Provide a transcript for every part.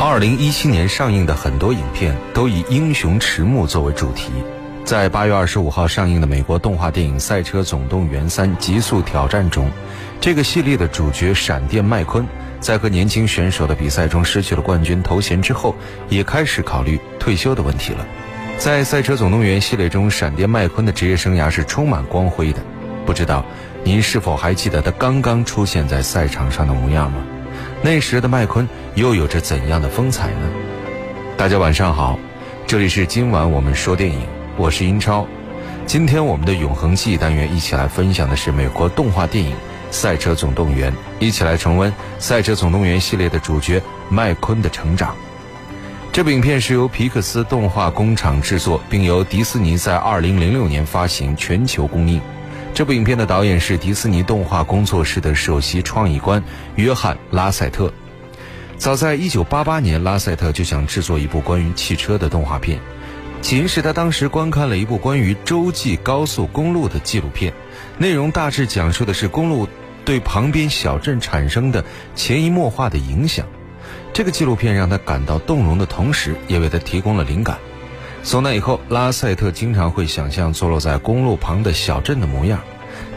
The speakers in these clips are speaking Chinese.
二零一七年上映的很多影片都以英雄迟暮作为主题。在八月二十五号上映的美国动画电影《赛车总动员三：极速挑战》中，这个系列的主角闪电麦昆，在和年轻选手的比赛中失去了冠军头衔之后，也开始考虑退休的问题了。在《赛车总动员》系列中，闪电麦昆的职业生涯是充满光辉的。不知道您是否还记得他刚刚出现在赛场上的模样吗？那时的麦昆又有着怎样的风采呢？大家晚上好，这里是今晚我们说电影，我是英超。今天我们的永恒记忆单元一起来分享的是美国动画电影《赛车总动员》，一起来重温《赛车总动员》系列的主角麦昆的成长。这部影片是由皮克斯动画工厂制作，并由迪士尼在2006年发行，全球公映。这部影片的导演是迪士尼动画工作室的首席创意官约翰·拉塞特。早在1988年，拉塞特就想制作一部关于汽车的动画片，起因是他当时观看了一部关于洲际高速公路的纪录片，内容大致讲述的是公路对旁边小镇产生的潜移默化的影响。这个纪录片让他感到动容的同时，也为他提供了灵感。从那以后，拉塞特经常会想象坐落在公路旁的小镇的模样，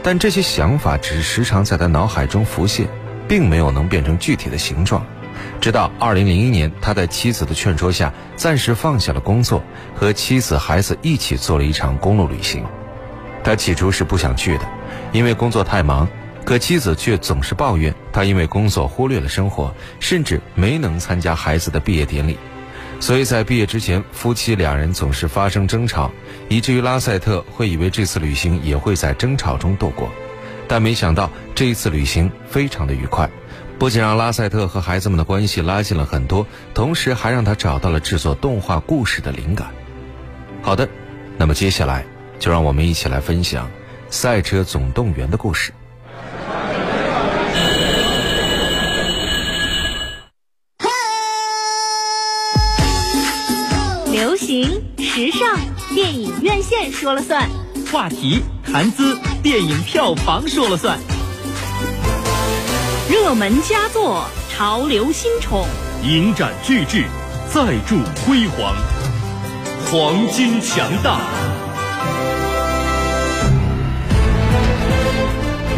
但这些想法只是时常在他脑海中浮现，并没有能变成具体的形状。直到2001年，他在妻子的劝说下，暂时放下了工作，和妻子、孩子一起做了一场公路旅行。他起初是不想去的，因为工作太忙，可妻子却总是抱怨他因为工作忽略了生活，甚至没能参加孩子的毕业典礼。所以在毕业之前，夫妻两人总是发生争吵，以至于拉塞特会以为这次旅行也会在争吵中度过。但没想到这一次旅行非常的愉快，不仅让拉塞特和孩子们的关系拉近了很多，同时还让他找到了制作动画故事的灵感。好的，那么接下来就让我们一起来分享《赛车总动员》的故事。时尚、电影院线说了算，话题、谈资、电影票房说了算，热门佳作、潮流新宠，影展巨制，再铸辉煌，黄金强大。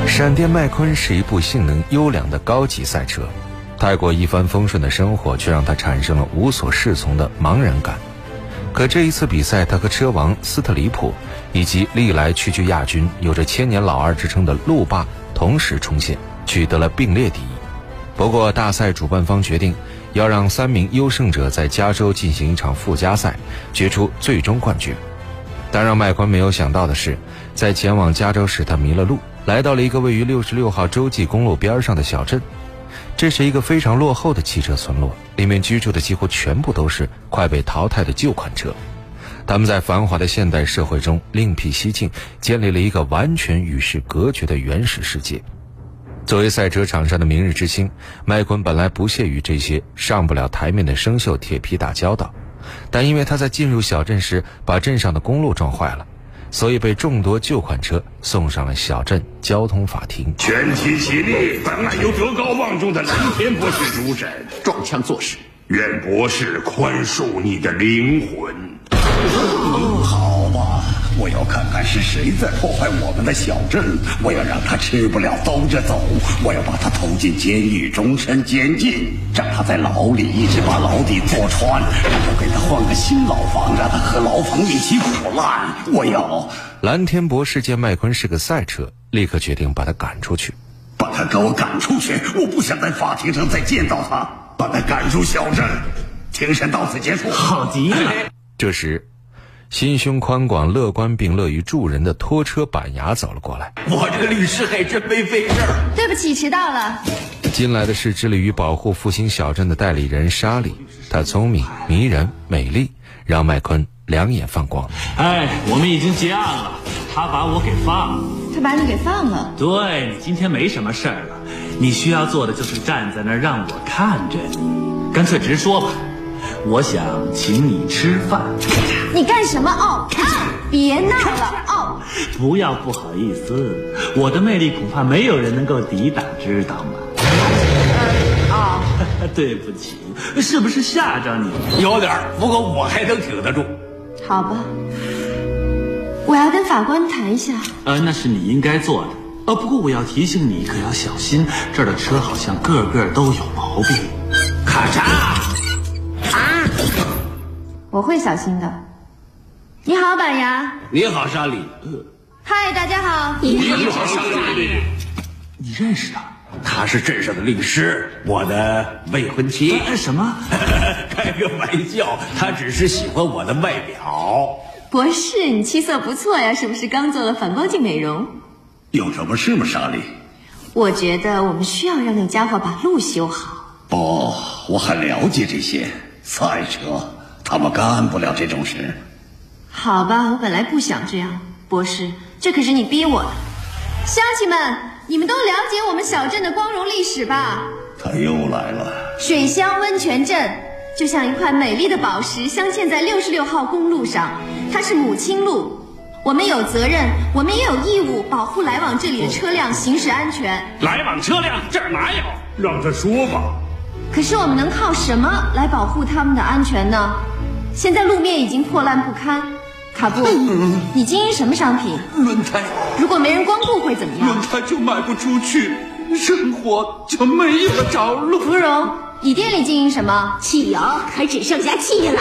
闪电麦昆是一部性能优良的高级赛车，太过一帆风顺的生活却让他产生了无所适从的茫然感。可这一次比赛，他和车王斯特里普以及历来屈居亚军、有着千年老二之称的路霸同时冲线，取得了并列第一。不过，大赛主办方决定要让三名优胜者在加州进行一场附加赛，决出最终冠军。但让麦昆没有想到的是，在前往加州时，他迷了路，来到了一个位于六十六号洲际公路边上的小镇。这是一个非常落后的汽车村落，里面居住的几乎全部都是快被淘汰的旧款车。他们在繁华的现代社会中另辟蹊径，建立了一个完全与世隔绝的原始世界。作为赛车场上的明日之星，麦昆本来不屑与这些上不了台面的生锈铁皮打交道，但因为他在进入小镇时把镇上的公路撞坏了。所以被众多旧款车送上了小镇交通法庭。全体起立！本案由德高望重的蓝天博士主审。装腔作势。愿博士宽恕你的灵魂。好吧，我要看看是谁在破坏我们的小镇。我要让他吃不了兜着走。我要把他投进监狱，终身监禁，让他在牢里一直把牢底坐穿，然后给他换个新牢房，让他和牢房一起腐烂。我要蓝天博士见麦昆是个赛车，立刻决定把他赶出去。把他给我赶出去！我不想在法庭上再见到他。把他赶出小镇。庭审到此结束。好极了。这时。心胸宽广、乐观并乐于助人的拖车板牙走了过来。我这个律师还真没费事儿。对不起，迟到了。进来的是致力于保护复兴小镇的代理人莎莉，她聪明、迷人、美丽，让麦昆两眼放光。哎，我们已经结案了，他把我给放了。他把你给放了？对，你今天没什么事儿了，你需要做的就是站在那儿让我看着你。干脆直说吧。我想请你吃饭，你干什么哦？别闹了哦！不要不好意思，我的魅力恐怕没有人能够抵挡，知道吗？哦。对不起，是不是吓着你了？有点儿，不过我还能挺得住。好吧，我要跟法官谈一下。呃，那是你应该做的。呃，不过我要提醒你，可要小心，这儿的车好像个个都有毛病。咔嚓！啊我会小心的。你好，板牙。你好，莎莉。嗨，大家好。你好，莎莉。你认识他？他是镇上的律师，我的未婚妻。呃什么？开个玩笑，他只是喜欢我的外表。博士，你气色不错呀，是不是刚做了反光镜美容？有什么事吗，莎莉？我觉得我们需要让那家伙把路修好。不，我很了解这些赛车，他们干不了这种事。好吧，我本来不想这样，博士，这可是你逼我的。乡亲们，你们都了解我们小镇的光荣历史吧？他又来了。水乡温泉镇就像一块美丽的宝石，镶嵌在六十六号公路上，它是母亲路。我们有责任，我们也有义务保护来往这里的车辆行驶安全。来往车辆这儿哪有？让他说吧。可是我们能靠什么来保护他们的安全呢？现在路面已经破烂不堪。卡布，你经营什么商品？轮胎，如果没人光顾会怎么样轮？胎就卖不出去，生活就没有了着落。芙蓉，你店里经营什么？汽油可只剩下气了。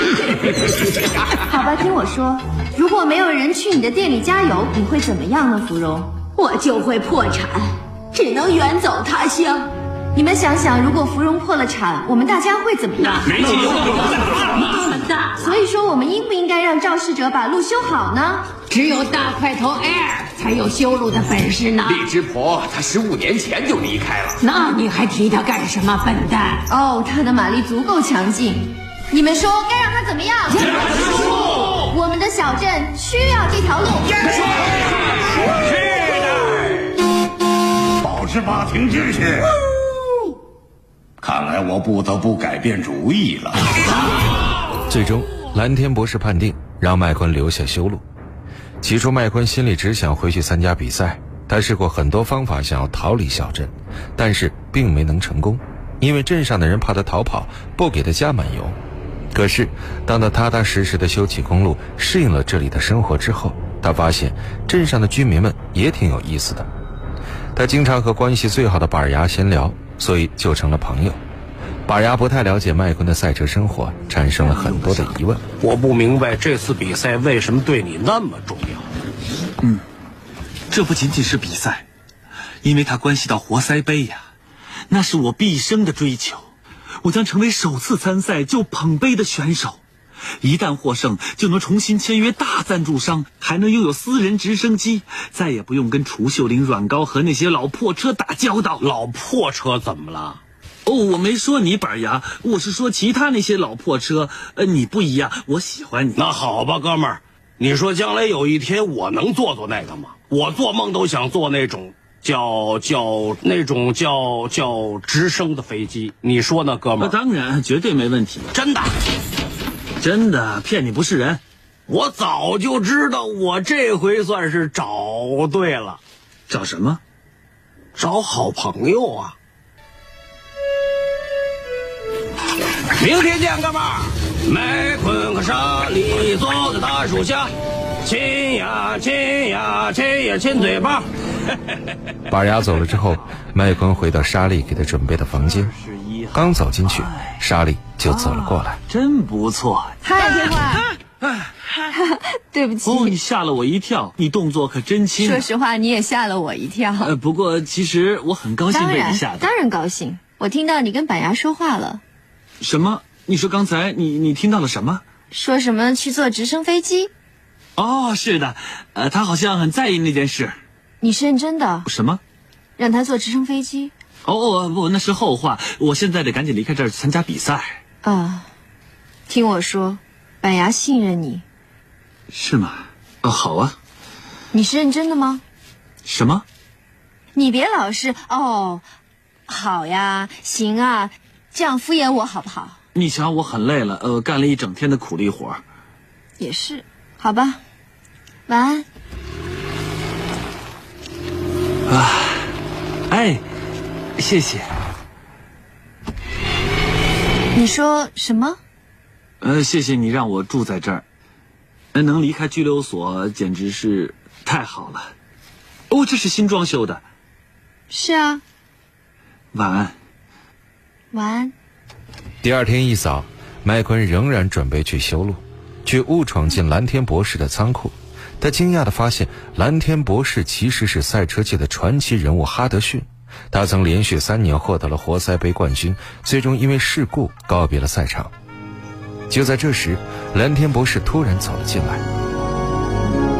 好吧，听我说，如果没有人去你的店里加油，你会怎么样呢？芙蓉，我就会破产，只能远走他乡。你们想想，如果芙蓉破了产，我们大家会怎么样？没汽油就不干那么大，所以说，我们应不应该让肇事者把路修好呢？只有大块头 Air 才有修路的本事呢。荔枝婆，她十五年前就离开了。那你还提她干什么，笨蛋？哦，她的马力足够强劲。你们说该让她怎么样？我们的小镇需要这条路。保持法庭秩序。看来我不得不改变主意了。最终，蓝天博士判定让麦昆留下修路。起初，麦昆心里只想回去参加比赛。他试过很多方法想要逃离小镇，但是并没能成功，因为镇上的人怕他逃跑，不给他加满油。可是，当他踏踏实实的修起公路，适应了这里的生活之后，他发现镇上的居民们也挺有意思的。他经常和关系最好的板牙闲聊，所以就成了朋友。板牙不太了解麦昆的赛车生活，产生了很多的疑问。我不明白这次比赛为什么对你那么重要。嗯这不仅仅是比赛，因为它关系到活塞杯呀，那是我毕生的追求。我将成为首次参赛就捧杯的选手，一旦获胜，就能重新签约大赞助商，还能拥有私人直升机，再也不用跟楚秀玲、阮高和那些老破车打交道。老破车怎么了？哦，我没说你板牙，我是说其他那些老破车。呃，你不一样，我喜欢你。那好吧，哥们儿，你说将来有一天我能坐坐那个吗？我做梦都想坐那种叫叫那种叫叫直升的飞机，你说呢，哥们儿那？当然，绝对没问题。真的，真的，骗你不是人。我早就知道，我这回算是找对了，找什么？找好朋友啊！明天见，哥们儿。麦昆和莎莉坐在大树下，亲呀亲呀亲呀亲嘴巴。板牙走了之后，麦昆回到莎莉给他准备的房间，刚走进去，莎莉就走了过来。真不错。嗨，天花。对不起，哦，你吓了我一跳，你动作可真轻。说实话，你也吓了我一跳。呃，不过其实我很高兴被你吓，到。当然高兴。我听到你跟板牙说话了，什么？你说刚才你你听到了什么？说什么去坐直升飞机？哦，是的，呃，他好像很在意那件事。你是认真的？什么？让他坐直升飞机？哦哦不，那是后话。我现在得赶紧离开这儿参加比赛。啊，听我说，板牙信任你，是吗？哦，好啊。你是认真的吗？什么？你别老是哦，好呀，行啊，这样敷衍我好不好？你瞧，我很累了，呃，干了一整天的苦力活。也是，好吧，晚安。啊哎，谢谢。你说什么？呃，谢谢你让我住在这儿，能离开拘留所简直是太好了。哦，这是新装修的。是啊。晚安。晚安。第二天一早，麦昆仍然准备去修路，却误闯进蓝天博士的仓库。他惊讶地发现，蓝天博士其实是赛车界的传奇人物哈德逊。他曾连续三年获得了活塞杯冠军，最终因为事故告别了赛场。就在这时，蓝天博士突然走了进来。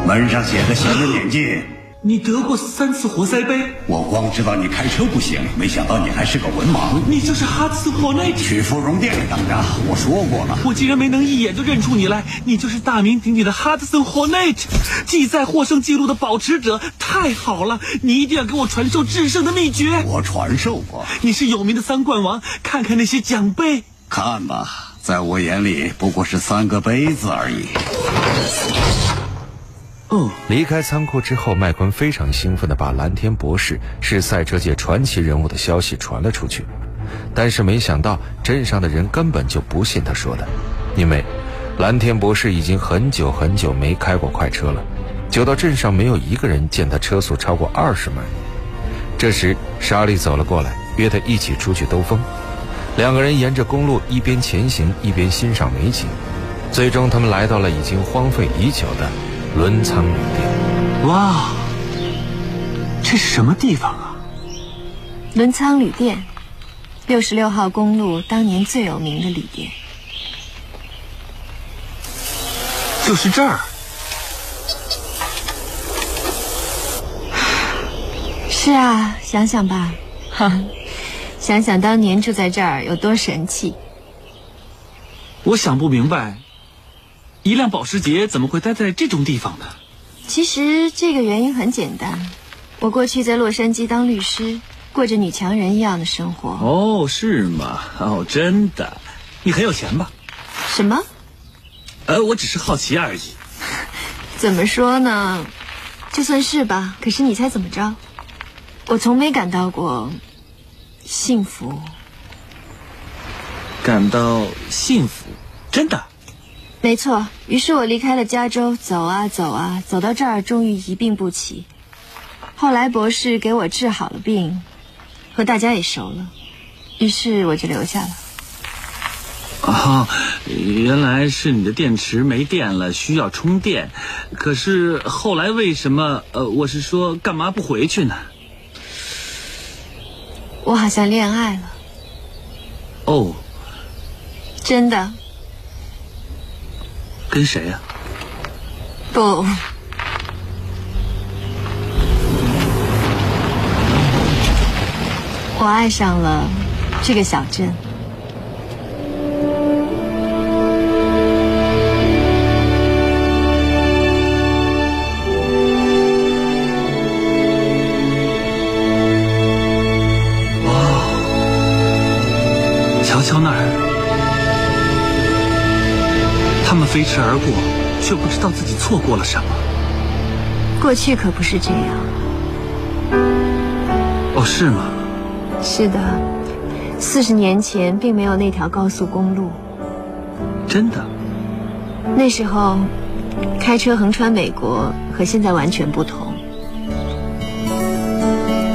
门上写的什么年纪？你得过三次活塞杯？我光知道你开车不行，没想到你还是个文盲。你就是哈茨霍内特。去芙蓉店里等着，我说过了。我竟然没能一眼就认出你来，你就是大名鼎鼎的哈德森霍内特，记载获胜记录的保持者。太好了，你一定要给我传授制胜的秘诀。我传授过。你是有名的三冠王，看看那些奖杯。看吧，在我眼里不过是三个杯子而已。离开仓库之后，麦昆非常兴奋地把蓝天博士是赛车界传奇人物的消息传了出去。但是没想到，镇上的人根本就不信他说的，因为蓝天博士已经很久很久没开过快车了，久到镇上没有一个人见他车速超过二十迈。这时，莎莉走了过来，约他一起出去兜风。两个人沿着公路一边前行，一边欣赏美景。最终，他们来到了已经荒废已久的。轮仓旅店，哇，这是什么地方啊？轮仓旅店，六十六号公路当年最有名的旅店，就是这儿。是啊，想想吧，哈，想想当年住在这儿有多神气。我想不明白。一辆保时捷怎么会待在这种地方呢？其实这个原因很简单，我过去在洛杉矶当律师，过着女强人一样的生活。哦，是吗？哦，真的，你很有钱吧？什么？呃，我只是好奇而已。怎么说呢？就算是吧。可是你猜怎么着？我从没感到过幸福。感到幸福？真的？没错，于是我离开了加州，走啊走啊，走到这儿，终于一病不起。后来博士给我治好了病，和大家也熟了，于是我就留下了。哦，原来是你的电池没电了，需要充电。可是后来为什么？呃，我是说，干嘛不回去呢？我好像恋爱了。哦，真的。跟谁呀？不，我爱上了这个小镇。哇，瞧瞧那儿。他们飞驰而过，却不知道自己错过了什么。过去可不是这样。哦，是吗？是的，四十年前并没有那条高速公路。真的？那时候，开车横穿美国和现在完全不同。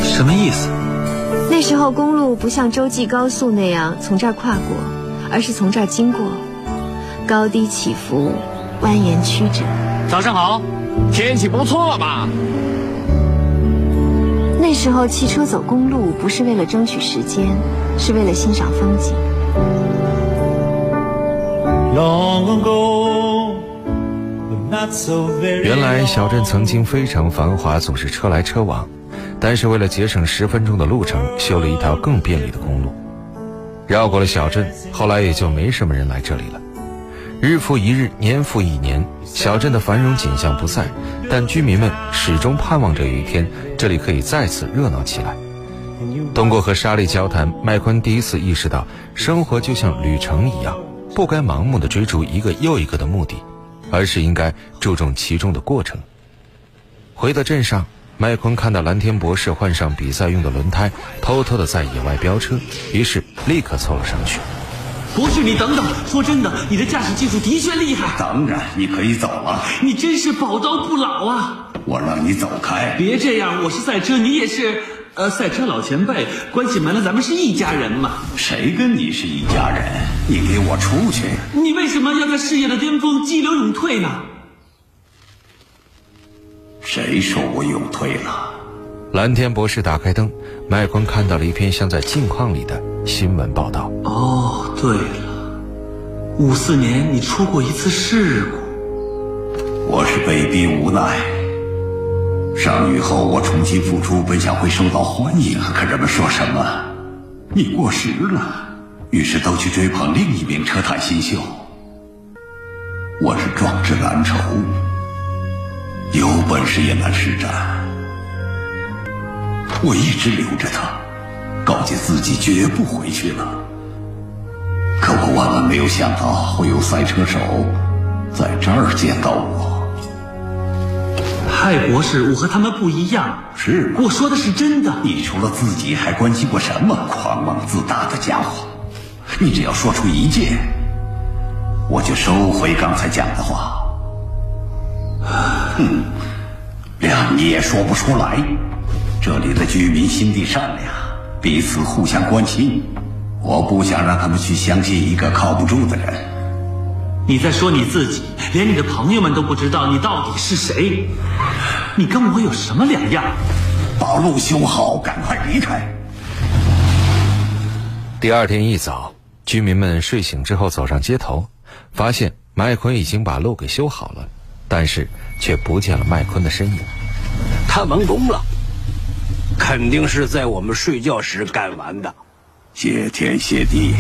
什么意思？那时候公路不像洲际高速那样从这儿跨过，而是从这儿经过。高低起伏，蜿蜒曲折。早上好，天气不错吧？那时候汽车走公路不是为了争取时间，是为了欣赏风景。原来小镇曾经非常繁华，总是车来车往，但是为了节省十分钟的路程，修了一条更便利的公路，绕过了小镇，后来也就没什么人来这里了。日复一日，年复一年，小镇的繁荣景象不在，但居民们始终盼望着有一天，这里可以再次热闹起来。通过和莎莉交谈，麦昆第一次意识到，生活就像旅程一样，不该盲目的追逐一个又一个的目的，而是应该注重其中的过程。回到镇上，麦昆看到蓝天博士换上比赛用的轮胎，偷偷的在野外飙车，于是立刻凑了上去。博士，你等等，说真的，你的驾驶技术的确厉害。当然，你可以走了。你真是宝刀不老啊！我让你走开。别这样，我是赛车，你也是，呃，赛车老前辈，关起门来咱们是一家人嘛。谁跟你是一家人？你给我出去！你为什么要在事业的巅峰激流勇退呢？谁说我勇退了？蓝天博士打开灯，麦昆看到了一片像在镜框里的新闻报道。哦，对了，五四年你出过一次事故。我是被逼无奈。上狱后，我重新复出，本想会受到欢迎，可人们说什么？你过时了。于是都去追捧另一名车坛新秀。我是壮志难酬，有本事也难施展。我一直留着他，告诫自己绝不回去了。可我万万没有想到会有赛车手在这儿见到我。泰，博士，我和他们不一样。是吗？我说的是真的。你除了自己还关心过什么？狂妄自大的家伙！你只要说出一件，我就收回刚才讲的话。哼，连你也说不出来。这里的居民心地善良，彼此互相关心。我不想让他们去相信一个靠不住的人。你在说你自己，连你的朋友们都不知道你到底是谁。你跟我有什么两样？把路修好，赶快离开。第二天一早。居民们睡醒之后走上街头，发现麦昆已经把路给修好了，但是却不见了麦昆的身影。他完工了，肯定是在我们睡觉时干完的。谢天谢地，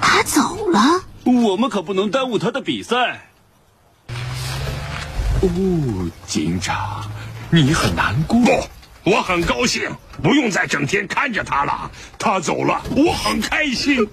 他走了，我们可不能耽误他的比赛。哦，警长，你很难过。我很高兴，不用再整天看着他了。他走了，我很开心。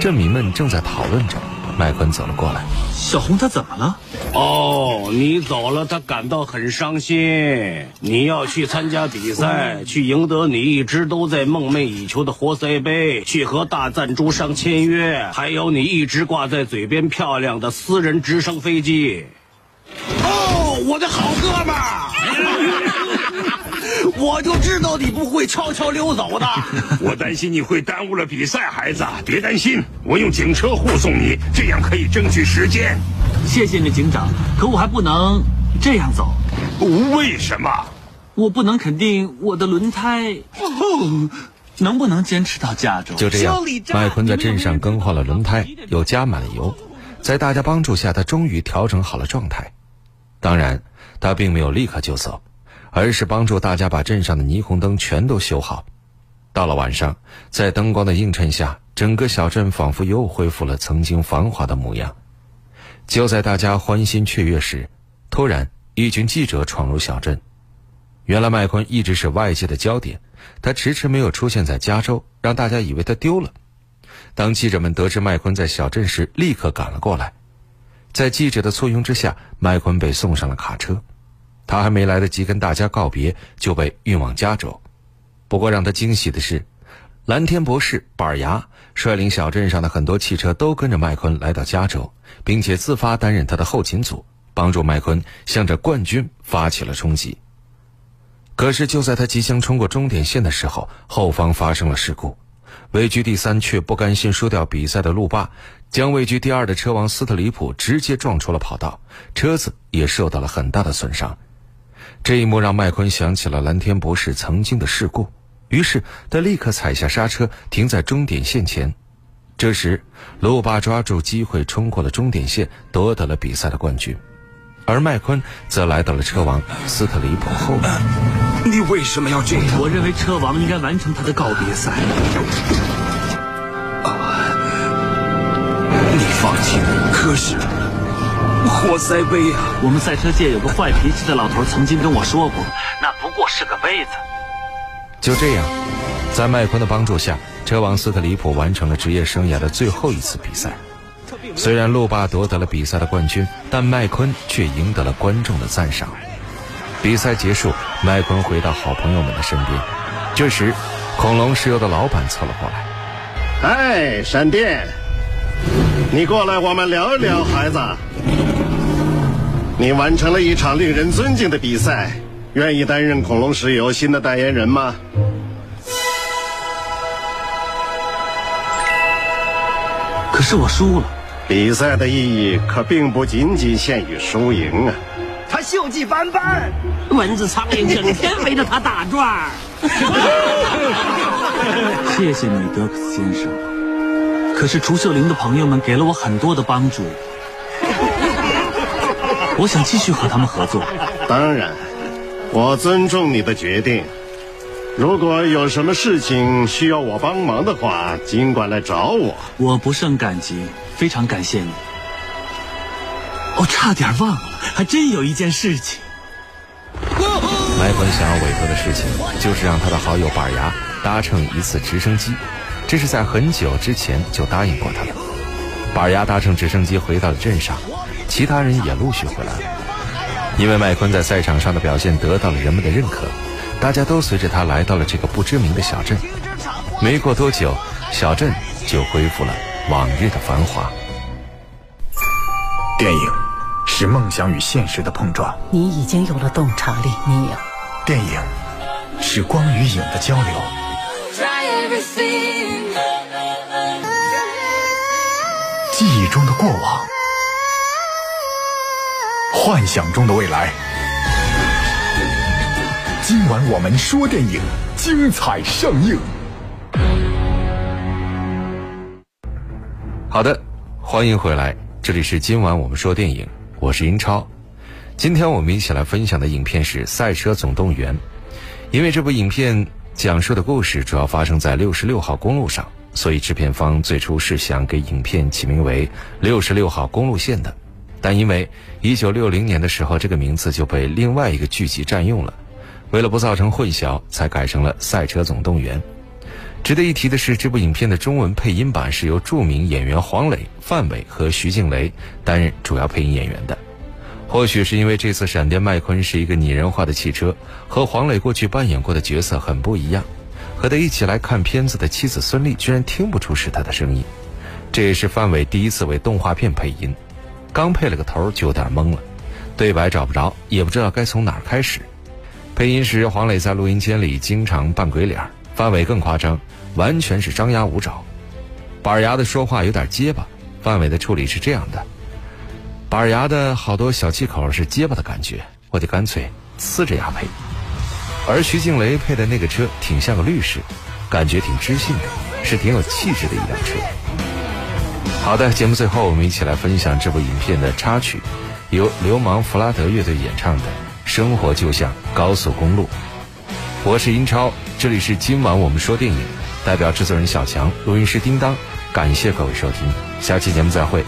镇民们正在讨论着，麦昆走了过来。小红，她怎么了？哦，你走了，他感到很伤心。你要去参加比赛，去赢得你一直都在梦寐以求的活塞杯，去和大赞助商签约，还有你一直挂在嘴边漂亮的私人直升飞机。哦我的好哥们儿，我就知道你不会悄悄溜走的。我担心你会耽误了比赛，孩子，别担心，我用警车护送你，这样可以争取时间。谢谢你，警长。可我还不能这样走。为什么？我不能肯定我的轮胎能不能坚持到加州。就这样，麦昆在镇上更换了轮胎，又加满了油，在大家帮助下，他终于调整好了状态。当然，他并没有立刻就走，而是帮助大家把镇上的霓虹灯全都修好。到了晚上，在灯光的映衬下，整个小镇仿佛又恢复了曾经繁华的模样。就在大家欢欣雀跃时，突然一群记者闯入小镇。原来麦昆一直是外界的焦点，他迟迟没有出现在加州，让大家以为他丢了。当记者们得知麦昆在小镇时，立刻赶了过来。在记者的簇拥之下，麦昆被送上了卡车。他还没来得及跟大家告别，就被运往加州。不过让他惊喜的是，蓝天博士、板牙率领小镇上的很多汽车都跟着麦昆来到加州，并且自发担任他的后勤组，帮助麦昆向着冠军发起了冲击。可是就在他即将冲过终点线的时候，后方发生了事故。位居第三却不甘心输掉比赛的路霸，将位居第二的车王斯特里普直接撞出了跑道，车子也受到了很大的损伤。这一幕让麦昆想起了蓝天博士曾经的事故，于是他立刻踩下刹车，停在终点线前。这时，路霸抓住机会冲过了终点线，夺得了比赛的冠军。而麦昆则来到了车王斯特里普后面。你为什么要这样？我认为车王应该完成他的告别赛。你放弃了，可是活塞杯啊！我们赛车界有个坏脾气的老头曾经跟我说过，那不过是个杯子。就这样，在麦昆的帮助下，车王斯特里普完成了职业生涯的最后一次比赛。虽然路霸夺得了比赛的冠军，但麦昆却赢得了观众的赞赏。比赛结束，麦昆回到好朋友们的身边，这时，恐龙石油的老板凑了过来。哎，闪电，你过来，我们聊一聊，孩子。你完成了一场令人尊敬的比赛，愿意担任恐龙石油新的代言人吗？可是我输了。比赛的意义可并不仅仅限于输赢啊！他锈迹斑斑，蚊子苍蝇整天围着他打转。谢谢你，德克斯先生。可是除秀玲的朋友们给了我很多的帮助，我想继续和他们合作。当然，我尊重你的决定。如果有什么事情需要我帮忙的话，尽管来找我。我不胜感激，非常感谢你。哦，差点忘了，还真有一件事情。麦昆想要委托的事情，就是让他的好友板牙搭乘一次直升机，这是在很久之前就答应过他的。板牙搭乘直升机回到了镇上，其他人也陆续回来了。因为麦昆在赛场上的表现得到了人们的认可。大家都随着他来到了这个不知名的小镇。没过多久，小镇就恢复了往日的繁华。电影是梦想与现实的碰撞。你已经有了洞察力，你呀。电影是光与影的交流。记忆中的过往，幻想中的未来。今晚我们说电影，精彩上映。好的，欢迎回来，这里是今晚我们说电影，我是英超。今天我们一起来分享的影片是《赛车总动员》，因为这部影片讲述的故事主要发生在六十六号公路上，所以制片方最初是想给影片起名为《六十六号公路线》的，但因为一九六零年的时候这个名字就被另外一个剧集占用了。为了不造成混淆，才改成了《赛车总动员》。值得一提的是，这部影片的中文配音版是由著名演员黄磊、范伟和徐静蕾担任主要配音演员的。或许是因为这次闪电麦昆是一个拟人化的汽车，和黄磊过去扮演过的角色很不一样。和他一起来看片子的妻子孙俪居然听不出是他的声音。这也是范伟第一次为动画片配音，刚配了个头就有点懵了，对白找不着，也不知道该从哪儿开始。配音时，黄磊在录音间里经常扮鬼脸，范伟更夸张，完全是张牙舞爪。板牙的说话有点结巴，范伟的处理是这样的：板牙的好多小气口是结巴的感觉，我就干脆呲着牙配。而徐静蕾配的那个车挺像个律师，感觉挺知性的，是挺有气质的一辆车。好的，节目最后我们一起来分享这部影片的插曲，由流氓弗拉德乐队演唱的。生活就像高速公路，我是英超，这里是今晚我们说电影，代表制作人小强，录音师叮当，感谢各位收听，下期节目再会。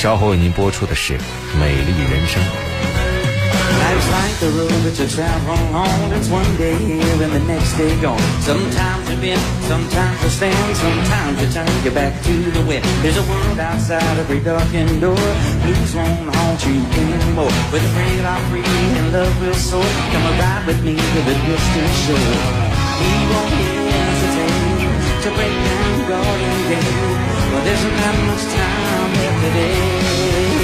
稍后为您播出的是《美丽人生》。To break down garden gate. Well, there's not much time left today.